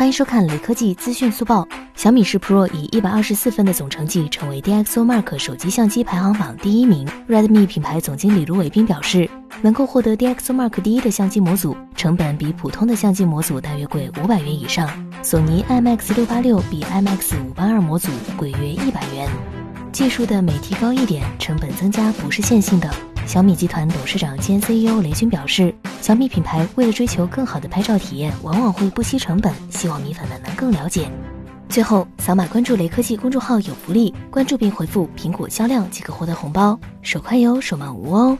欢迎收看雷科技资讯速报。小米十 Pro 以一百二十四分的总成绩成为 DxOMark 手机相机排行榜第一名。Redmi 品牌总经理卢伟斌表示，能够获得 DxOMark 第一的相机模组，成本比普通的相机模组大约贵五百元以上。索尼 IMX 六八六比 IMX 五八二模组贵约一百元。技术的每提高一点，成本增加不是线性的。小米集团董事长兼 CEO 雷军表示，小米品牌为了追求更好的拍照体验，往往会不惜成本，希望米粉们能更了解。最后，扫码关注雷科技公众号有福利，关注并回复“苹果销量”即可获得红包，手快有，手慢无哦。